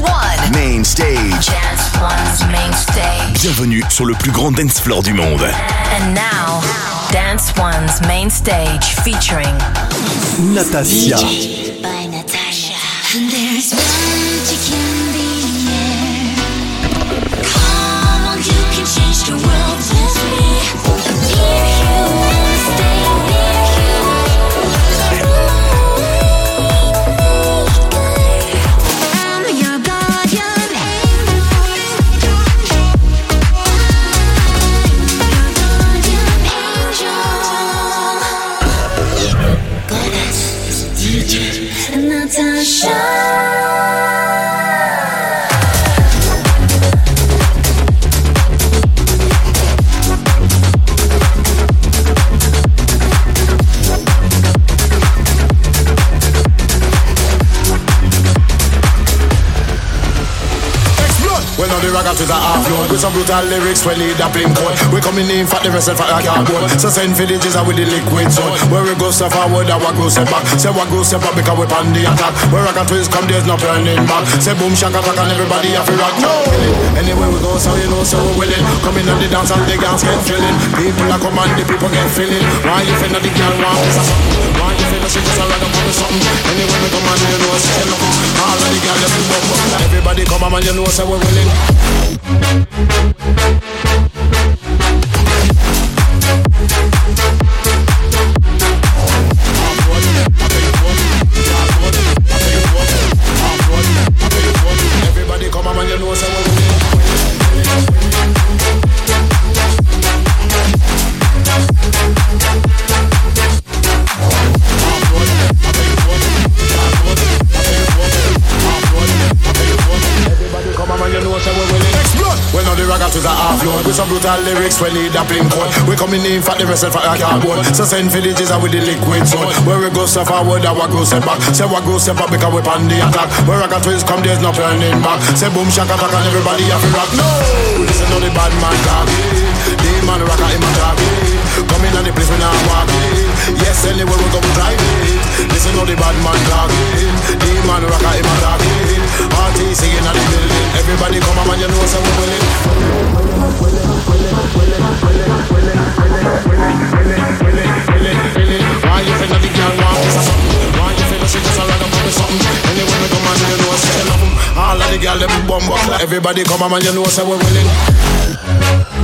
One. Main stage. Dance One's main stage. Bienvenue sur le plus grand dance floor du monde. And now, Dance One's main stage featuring Natasia. by Natasha. And there's magic in the air. Come on, you can change the world with me. Some brutal lyrics. We lead a blink code. We coming in for the rest of our cardboard. So send the jizzer with the liquid zone. Where we go step forward, and what goes step back. Say what goes step up because we on the attack. Where ragga twins come, there's no turning back. Say boom shaka attack and everybody have to rock. No. Anywhere we go, so you know, so we're willing. Coming on the dance and the girls get feeling. People are coming, the people get feeling. Why you that the girl want this? Why you that she just a ragga for something? Anywhere we come on, you know, say love. All of the girls. Everybody come on, you know, say we're willing. Thank you. Some brutal lyrics. We lead a blink code. We coming in for the rest of our cardboard. So send the jizzer with the liquid zone. Where we go step forward, and what go step back. Say what go step up because we on the attack. Where ragga twins come, there's no turning back. Say boom shaka attack and everybody have to rock. No, listen to the bad man talk. The man ragga in my talk. Coming in on the place when I walk in. Yes, anywhere we go, we drive it. Listen to the bad man talk. The man ragga in my talk. Party singing at the building. Everybody come on, you know, so we willing. Everybody come on, you know, say we willing.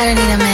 I don't need a man.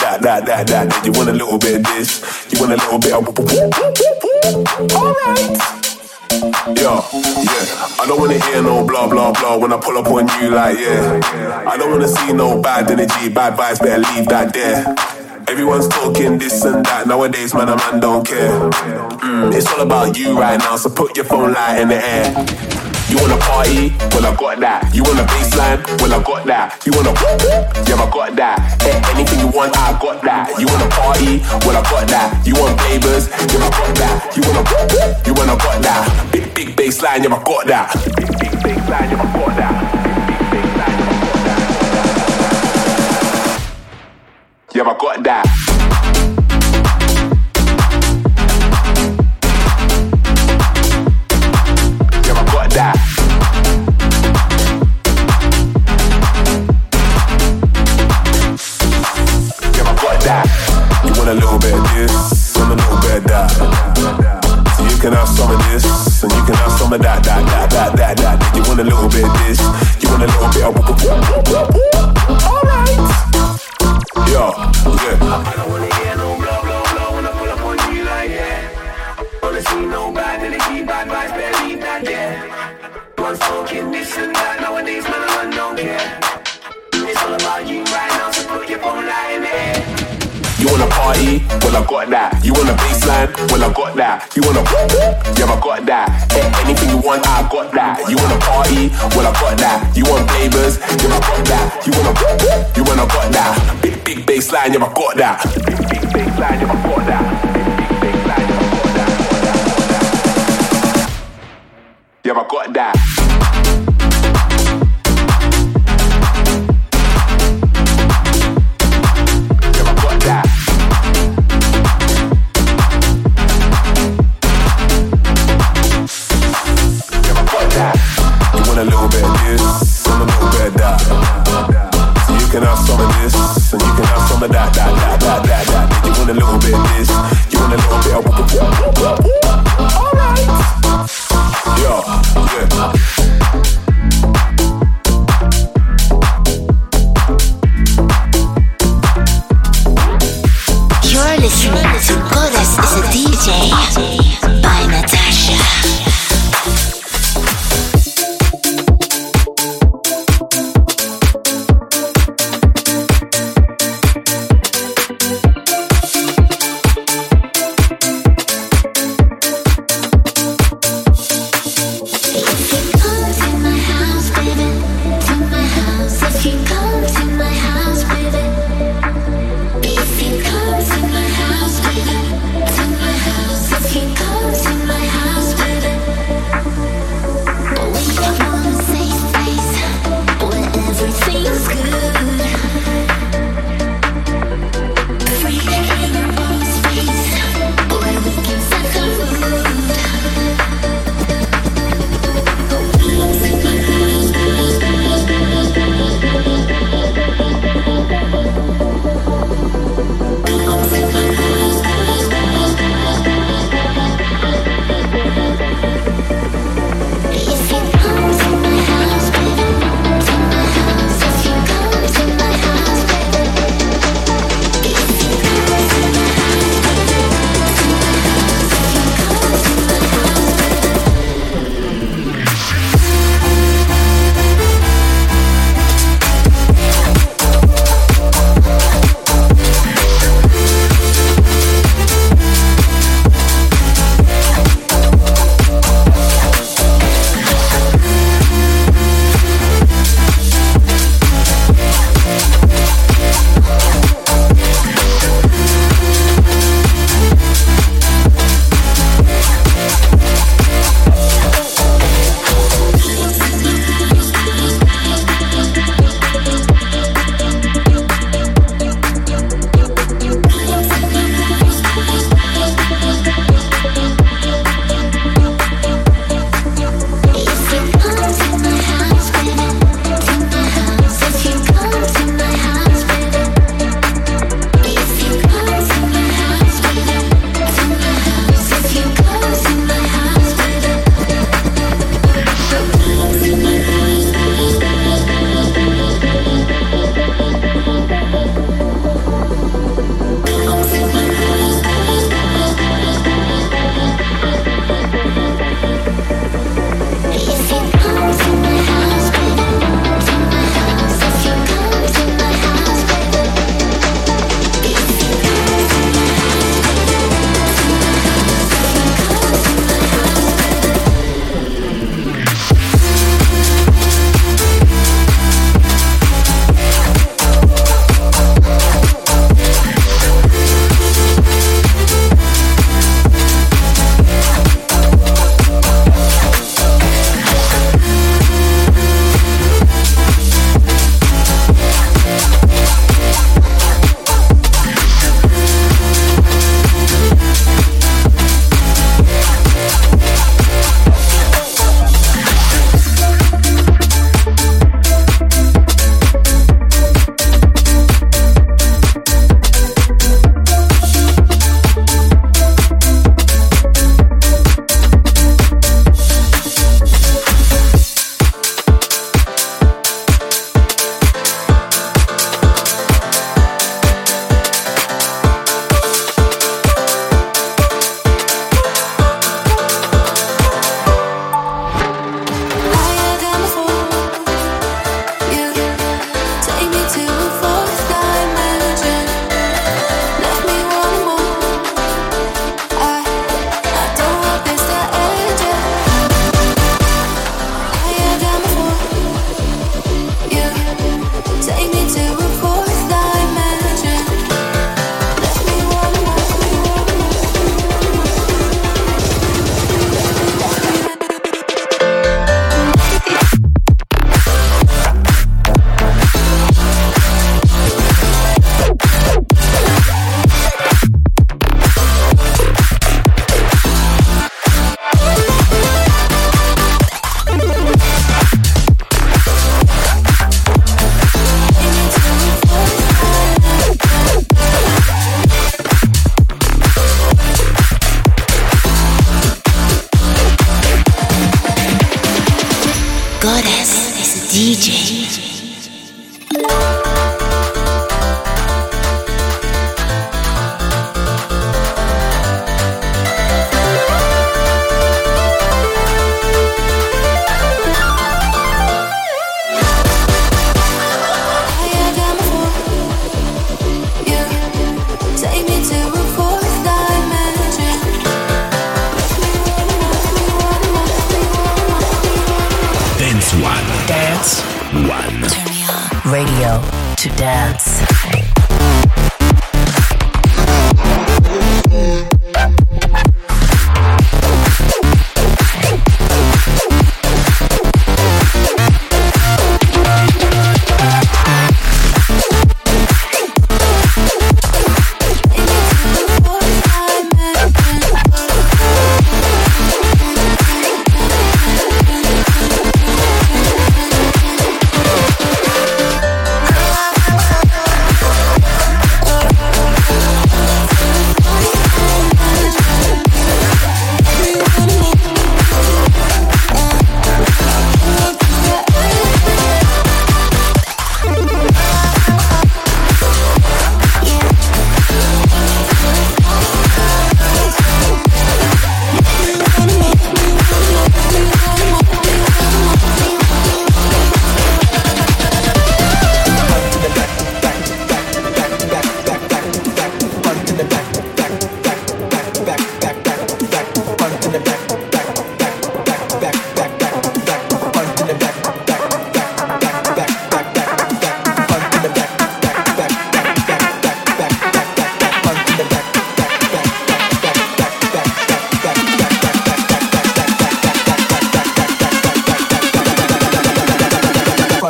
that, that, that, that. You want a little bit of this. You want a little bit of. Alright. Yeah, yeah. I don't wanna hear no blah blah blah when I pull up on you like yeah. I don't wanna see no bad energy, bad vibes. Better leave that there. Everyone's talking this and that. Nowadays, man, a man don't care. Mm, it's all about you right now, so put your phone light in the air. You wanna party? Well, I got that. You want a baseline? Well, I got that. You wanna Yeah, I got that. Eh, anything you want, I got that. You wanna party? Well, I got that. You want flavors? Yeah, I got that. You wanna You wanna got that. Big, big baseline, yeah, I got that. Big, big baseline, yeah, I got that. Big, big baseline, yeah, I got that. Of this a little bit that. So you can have some of this and you can have some of that, that, that, that, that, that. You want a little bit of this, you want a little bit of. Alright. Yo, yeah. Party? Well, I got that. You want a baseline? Well, I got that. You wanna Yeah, I got that. Eh, anything you want, I got that. You wanna party? Well, I got that. You want flavors? Yeah, I got that. You You got that. Big, big baseline, yeah, I got that. Big, big baseline, yeah, I got that. Big, big baseline, yeah, I got that. Yeah, I got that.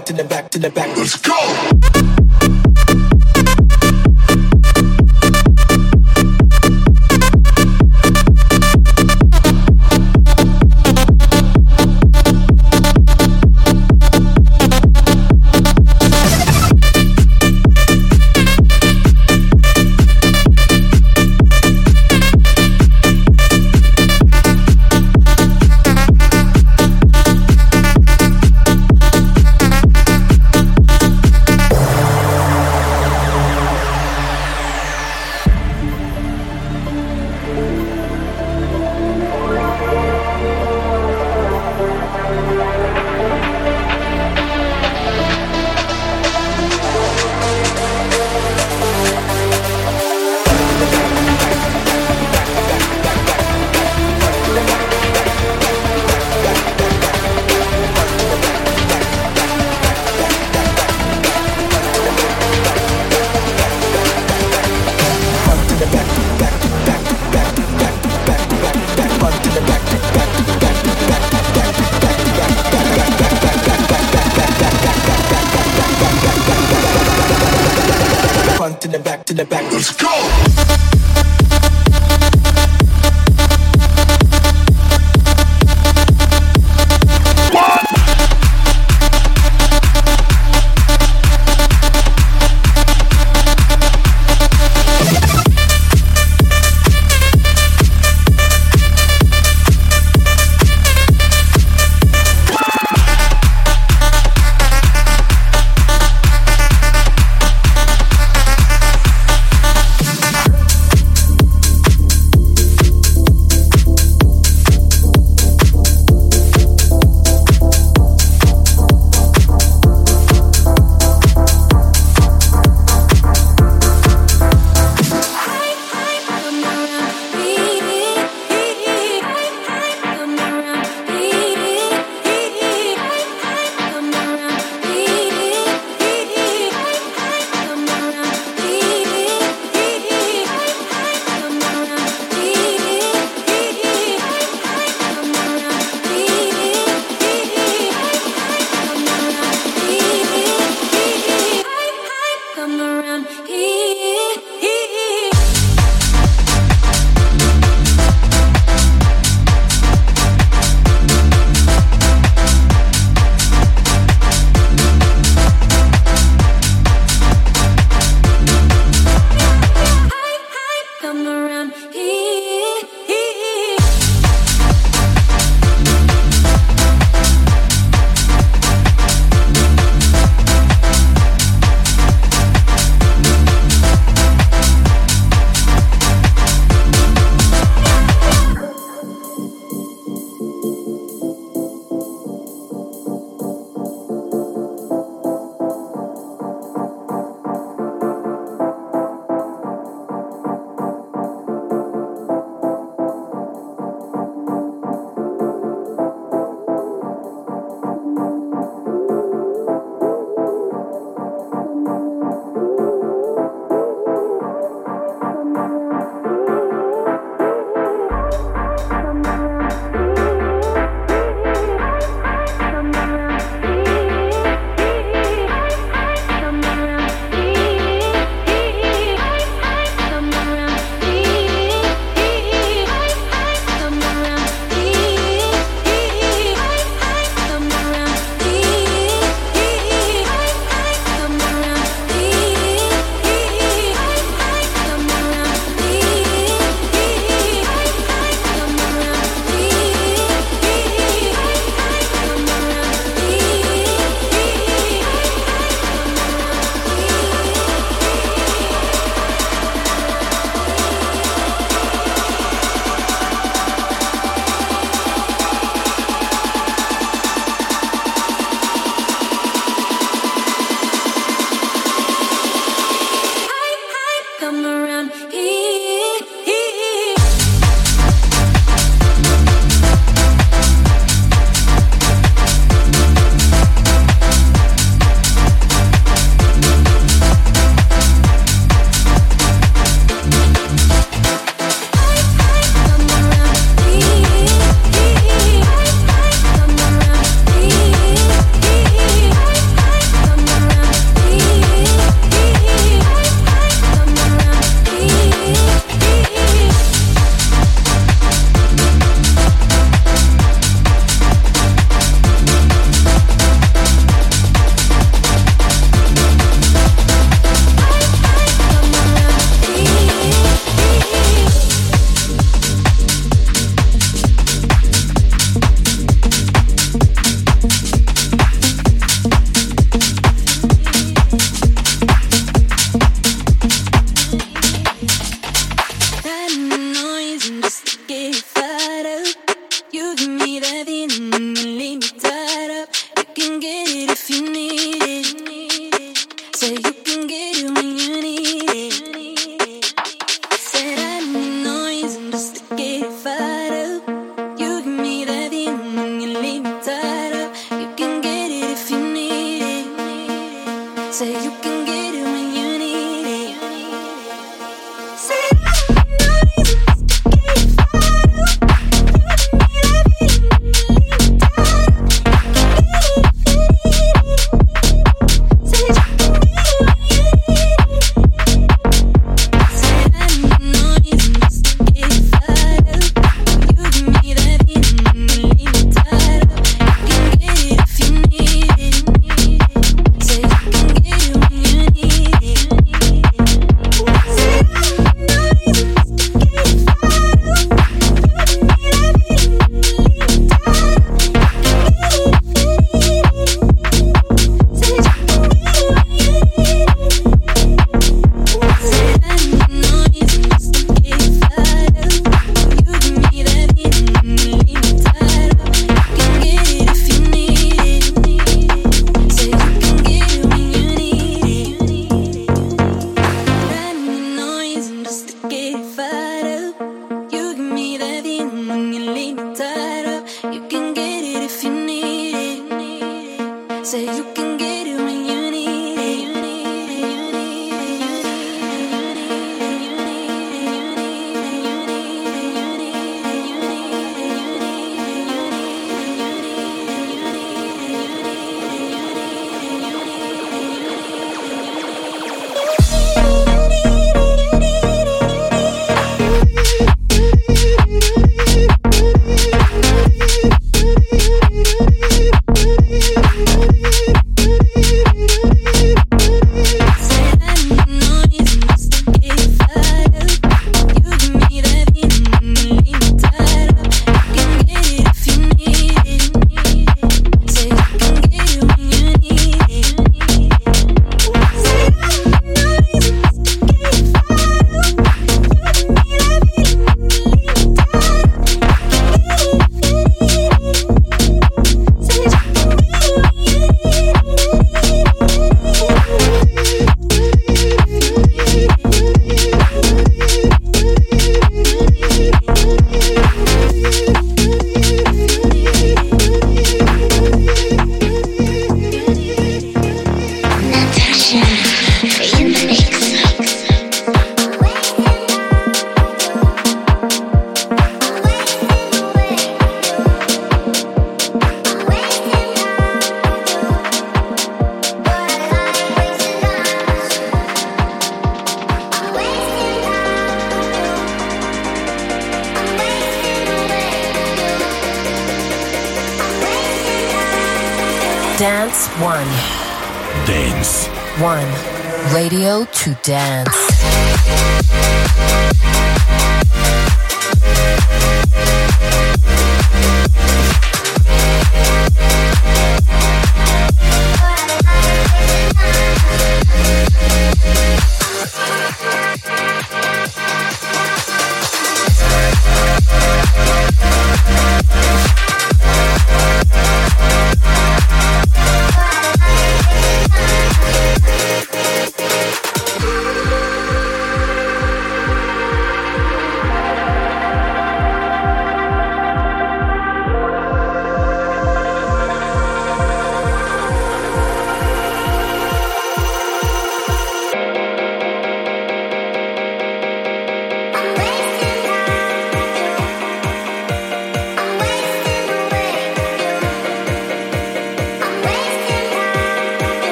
to the back to the back. Let's go.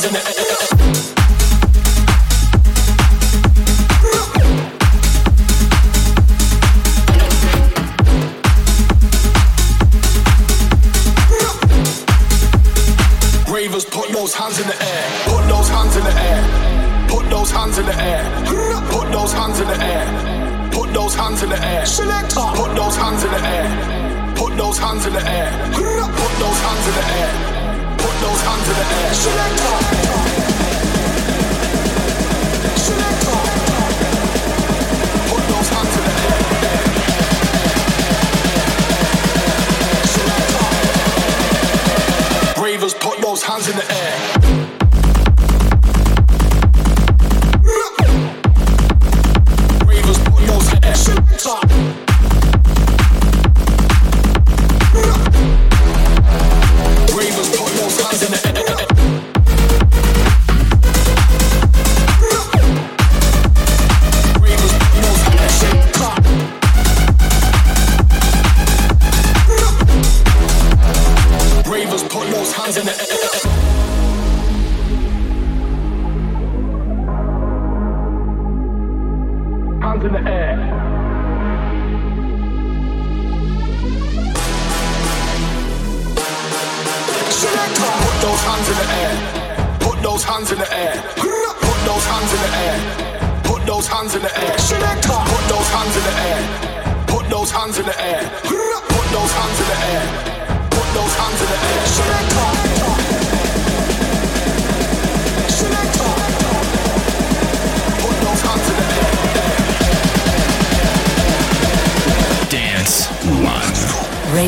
Hands in the air.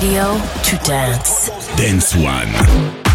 Radio to dance. Dance One.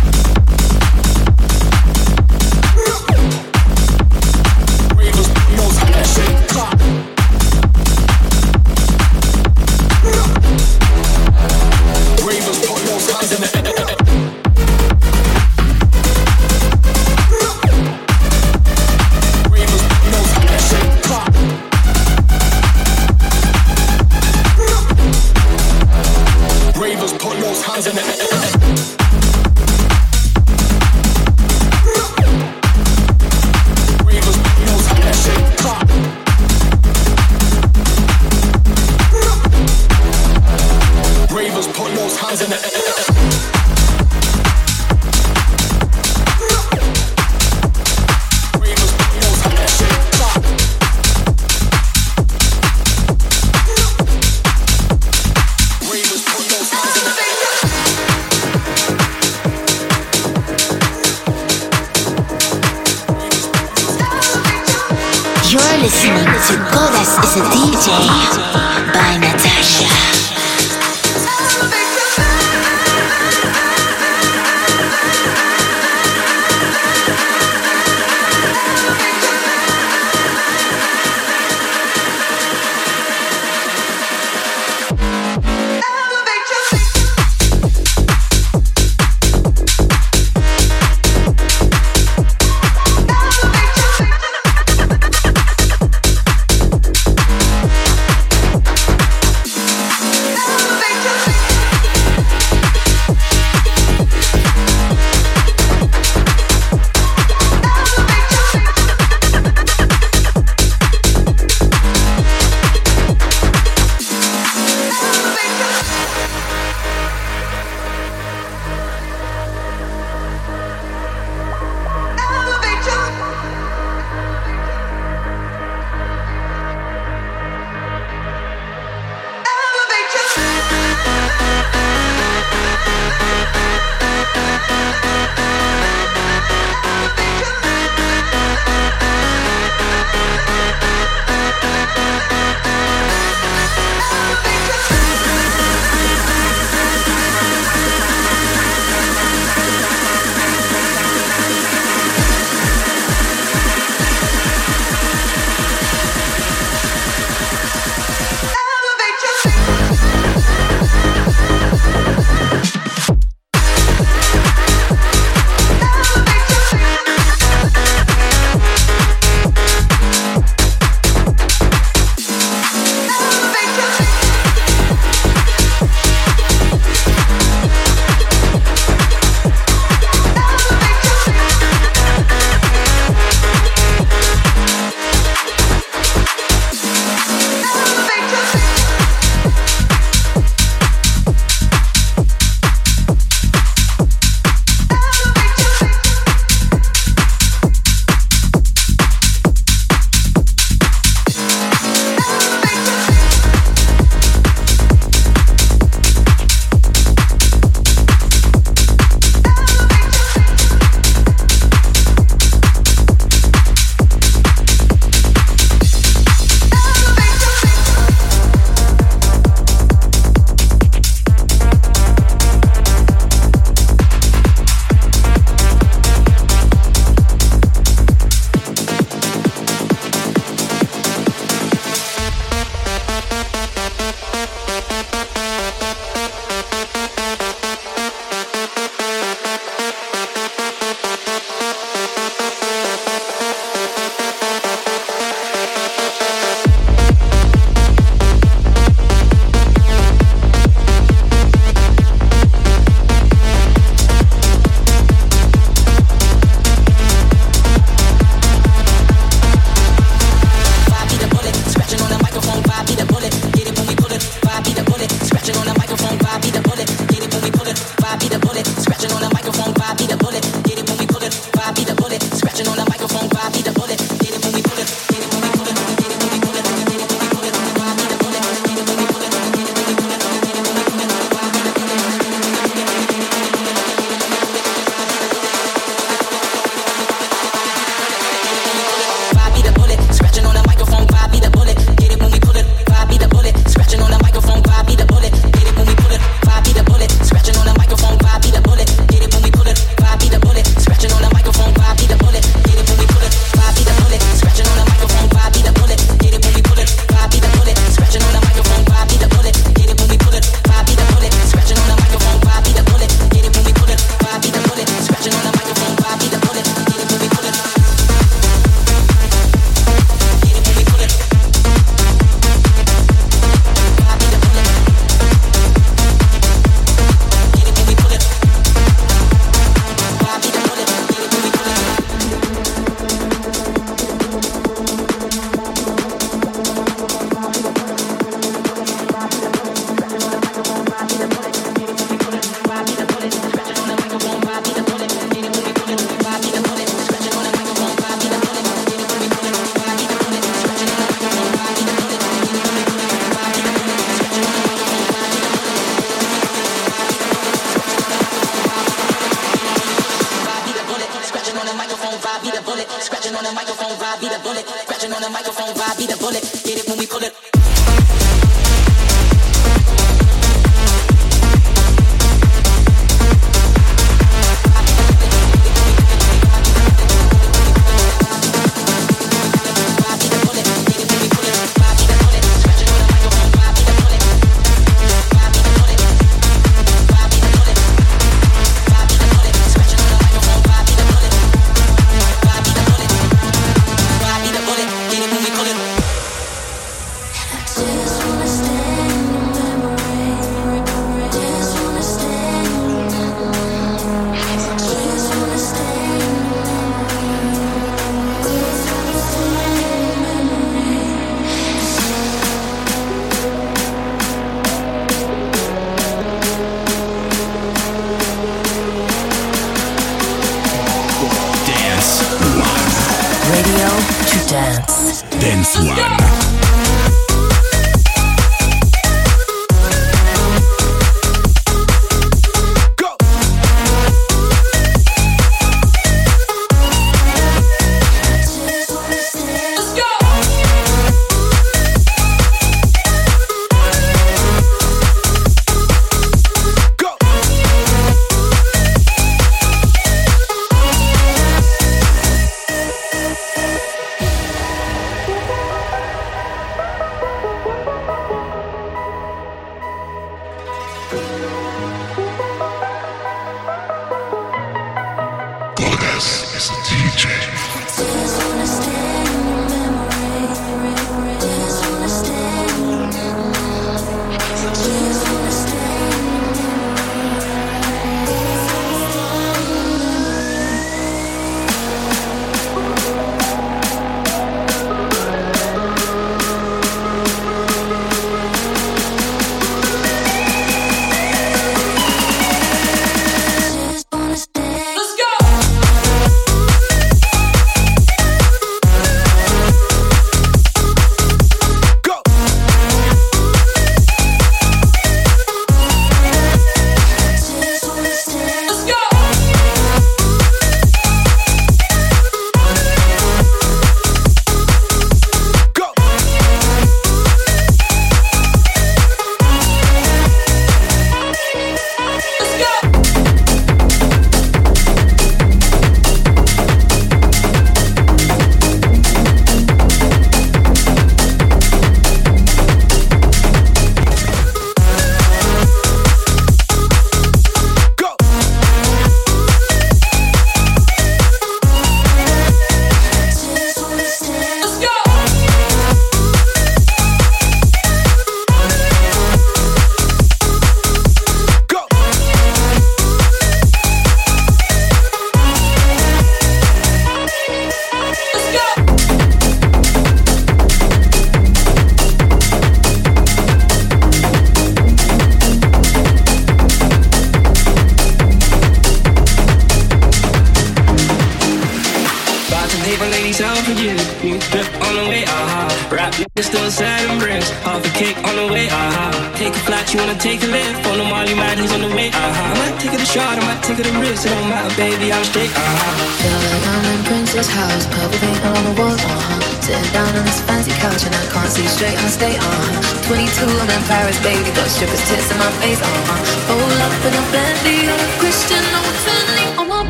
Wanna take a lift. On the Molly man, he's on the way, aha. I might take it a shot, I might take it a risk. It don't matter, baby, I'm straight, aha. Feel like I'm in Prince's house, purple paint all on the walls, uh-huh. Sitting down on this fancy couch and I can't see straight, I stay, uh-huh. 22, I'm in Paris, baby, got strippers tits in my face, uh-huh. Roll up in a Bentley, I'm a Christian, I'm a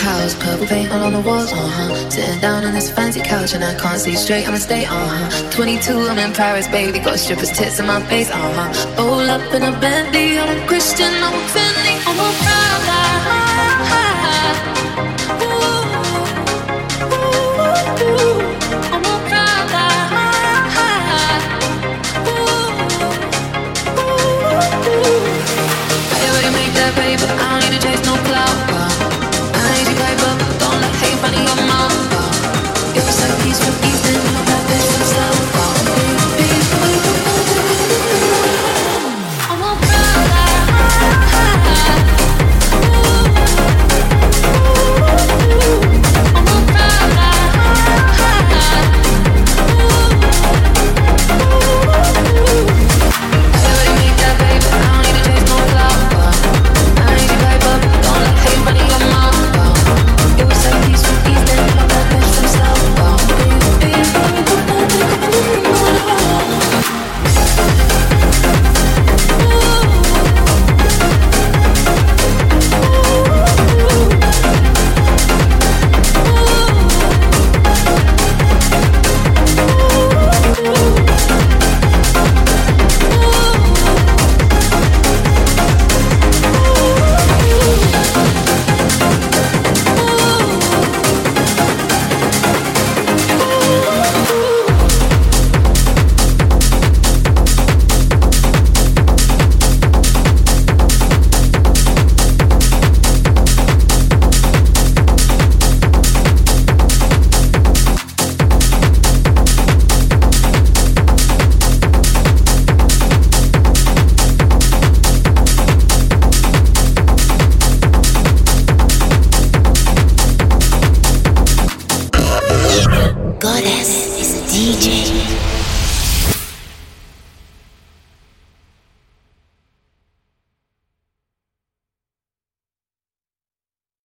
house, purple paint all on the walls, uh-huh. Sitting down on this fancy couch and I can't see straight, I'ma stay, uh-huh. 22, I'm in Paris, baby, got strippers' tits in my face, uh-huh. Bowl up in a Bentley, I'm a Christian, I'm a Fendi, I'm a Prada. Uh-huh. Baby, uh-huh. I don't need to chase no clout